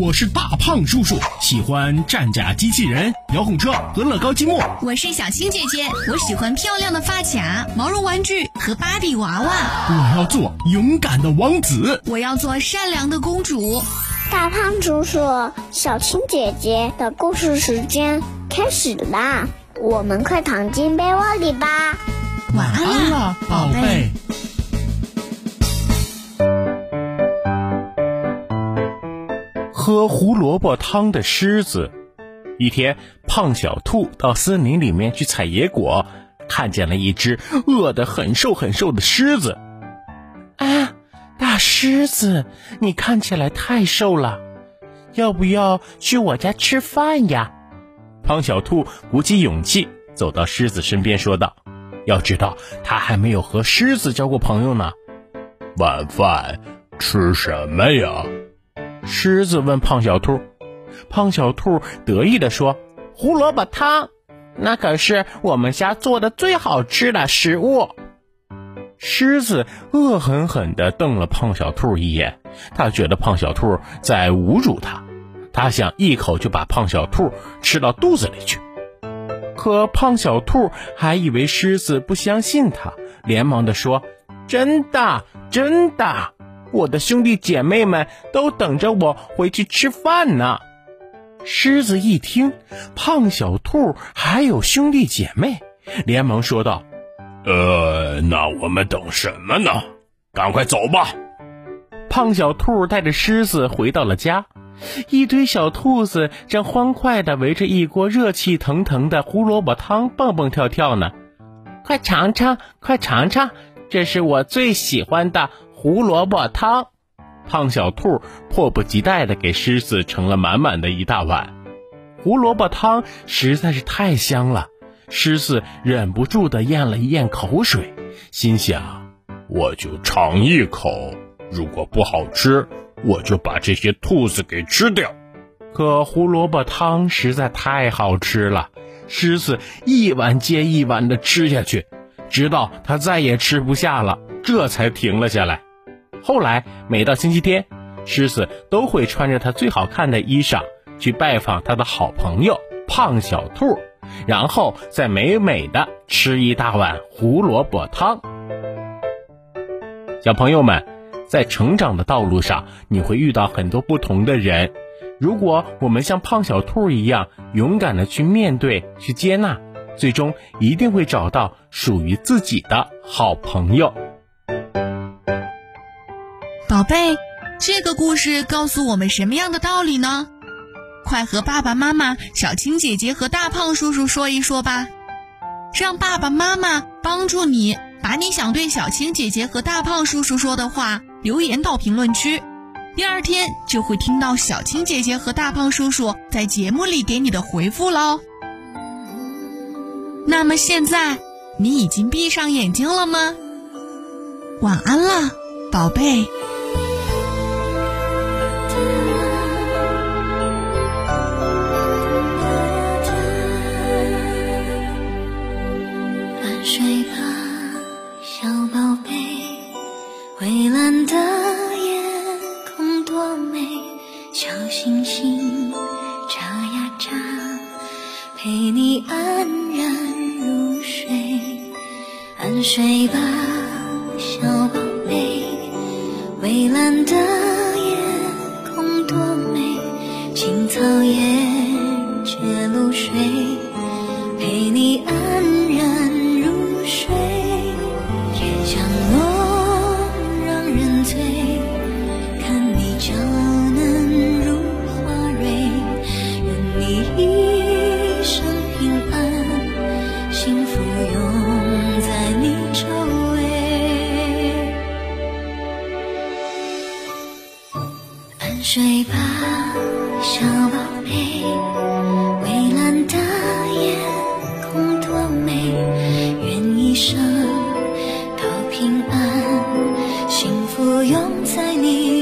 我是大胖叔叔，喜欢战甲机器人、遥控车和乐高积木。我是小青姐姐，我喜欢漂亮的发卡、毛绒玩具和芭比娃娃。我要做勇敢的王子，我要做善良的公主。大胖叔叔，小青姐姐的故事时间开始啦，我们快躺进被窝里吧。晚安了，宝贝。喝胡萝卜汤的狮子。一天，胖小兔到森林里面去采野果，看见了一只饿得很瘦很瘦的狮子。啊，大狮子，你看起来太瘦了，要不要去我家吃饭呀？胖小兔鼓起勇气走到狮子身边说道：“要知道，他还没有和狮子交过朋友呢。晚饭吃什么呀？”狮子问胖小兔，胖小兔得意地说：“胡萝卜汤，那可是我们家做的最好吃的食物。”狮子恶狠狠地瞪了胖小兔一眼，他觉得胖小兔在侮辱他，他想一口就把胖小兔吃到肚子里去。可胖小兔还以为狮子不相信他，连忙地说：“真的，真的。”我的兄弟姐妹们都等着我回去吃饭呢。狮子一听，胖小兔还有兄弟姐妹，连忙说道：“呃，那我们等什么呢？赶快走吧！”胖小兔带着狮子回到了家，一堆小兔子正欢快地围着一锅热气腾腾的胡萝卜汤蹦蹦跳跳呢。快尝尝，快尝尝，这是我最喜欢的。胡萝卜汤，胖小兔迫不及待地给狮子盛了满满的一大碗。胡萝卜汤实在是太香了，狮子忍不住地咽了一咽口水，心想：我就尝一口，如果不好吃，我就把这些兔子给吃掉。可胡萝卜汤实在太好吃了，狮子一碗接一碗地吃下去，直到它再也吃不下了，这才停了下来。后来，每到星期天，狮子都会穿着它最好看的衣裳去拜访他的好朋友胖小兔，然后再美美的吃一大碗胡萝卜汤。小朋友们，在成长的道路上，你会遇到很多不同的人。如果我们像胖小兔一样勇敢的去面对、去接纳，最终一定会找到属于自己的好朋友。宝贝，这个故事告诉我们什么样的道理呢？快和爸爸妈妈、小青姐姐和大胖叔叔说一说吧，让爸爸妈妈帮助你把你想对小青姐姐和大胖叔叔说的话留言到评论区，第二天就会听到小青姐姐和大胖叔叔在节目里给你的回复喽。那么现在，你已经闭上眼睛了吗？晚安了，宝贝。睡吧，小宝贝蔚蓝的夜空多美，小星星眨呀眨，陪你安然入睡。安睡吧，小宝贝。蔚蓝的夜空多美，青草也结露水，陪你安啊小宝贝蔚蓝的夜空多美愿一生都平安幸福拥在你